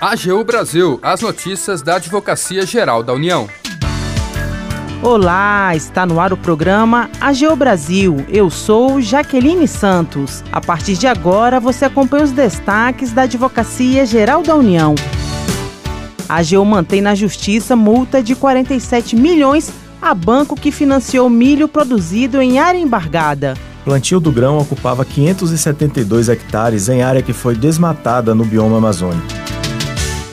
AGU Brasil, as notícias da Advocacia Geral da União. Olá, está no ar o programa AGU Brasil. Eu sou Jaqueline Santos. A partir de agora, você acompanha os destaques da Advocacia Geral da União. A AGU mantém na justiça multa de 47 milhões a banco que financiou milho produzido em área embargada. Plantio do grão ocupava 572 hectares em área que foi desmatada no bioma amazônico.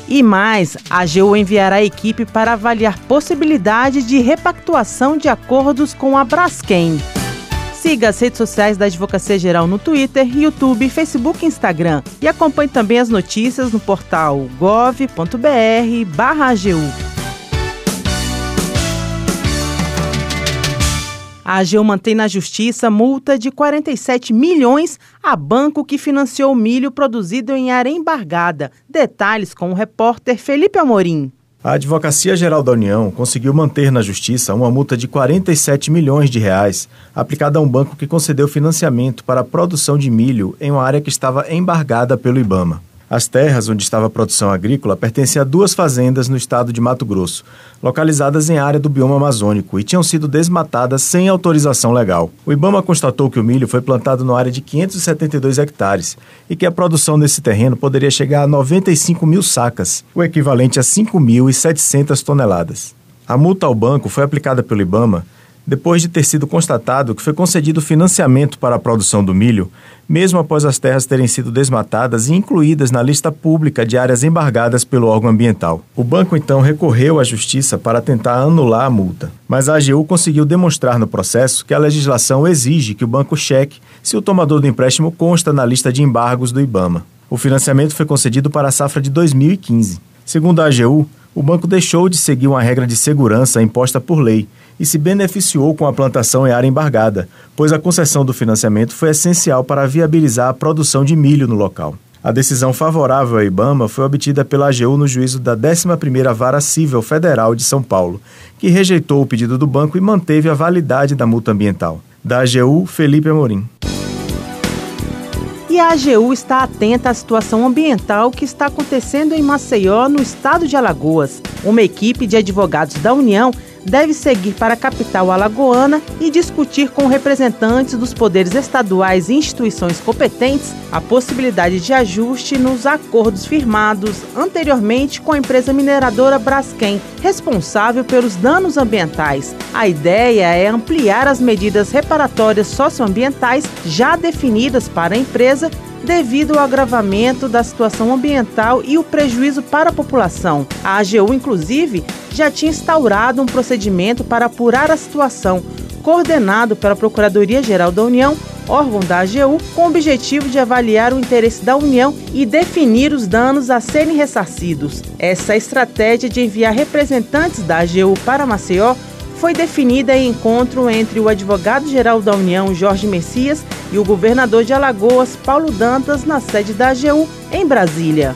E mais, a AGU enviará a equipe para avaliar possibilidade de repactuação de acordos com a Braskem. Siga as redes sociais da Advocacia Geral no Twitter, YouTube, Facebook e Instagram. E acompanhe também as notícias no portal gov.br/agu. A AGU mantém na justiça multa de 47 milhões a banco que financiou milho produzido em área embargada. Detalhes com o repórter Felipe Amorim. A Advocacia Geral da União conseguiu manter na justiça uma multa de 47 milhões de reais aplicada a um banco que concedeu financiamento para a produção de milho em uma área que estava embargada pelo IBAMA. As terras onde estava a produção agrícola pertenciam a duas fazendas no estado de Mato Grosso, localizadas em área do bioma amazônico e tinham sido desmatadas sem autorização legal. O Ibama constatou que o milho foi plantado na área de 572 hectares e que a produção desse terreno poderia chegar a 95 mil sacas, o equivalente a 5.700 toneladas. A multa ao banco foi aplicada pelo Ibama depois de ter sido constatado que foi concedido financiamento para a produção do milho, mesmo após as terras terem sido desmatadas e incluídas na lista pública de áreas embargadas pelo órgão ambiental. O banco então recorreu à justiça para tentar anular a multa, mas a AGU conseguiu demonstrar no processo que a legislação exige que o banco cheque se o tomador do empréstimo consta na lista de embargos do IBAMA. O financiamento foi concedido para a safra de 2015. Segundo a AGU, o banco deixou de seguir uma regra de segurança imposta por lei e se beneficiou com a plantação em área embargada, pois a concessão do financiamento foi essencial para viabilizar a produção de milho no local. A decisão favorável ao IBAMA foi obtida pela AGU no juízo da 11ª Vara Civil Federal de São Paulo, que rejeitou o pedido do banco e manteve a validade da multa ambiental. Da AGU, Felipe Amorim. E a AGU está atenta à situação ambiental que está acontecendo em Maceió, no estado de Alagoas. Uma equipe de advogados da União deve seguir para a capital alagoana e discutir com representantes dos poderes estaduais e instituições competentes a possibilidade de ajuste nos acordos firmados anteriormente com a empresa mineradora Braskem, responsável pelos danos ambientais. A ideia é ampliar as medidas reparatórias socioambientais já definidas para a empresa devido ao agravamento da situação ambiental e o prejuízo para a população. A AGU, inclusive, já tinha instaurado um procedimento para apurar a situação, coordenado pela Procuradoria-Geral da União, órgão da AGU, com o objetivo de avaliar o interesse da União e definir os danos a serem ressarcidos. Essa estratégia de enviar representantes da AGU para Maceió foi definida em encontro entre o advogado-geral da União, Jorge Messias, e o governador de Alagoas, Paulo Dantas, na sede da AGU, em Brasília.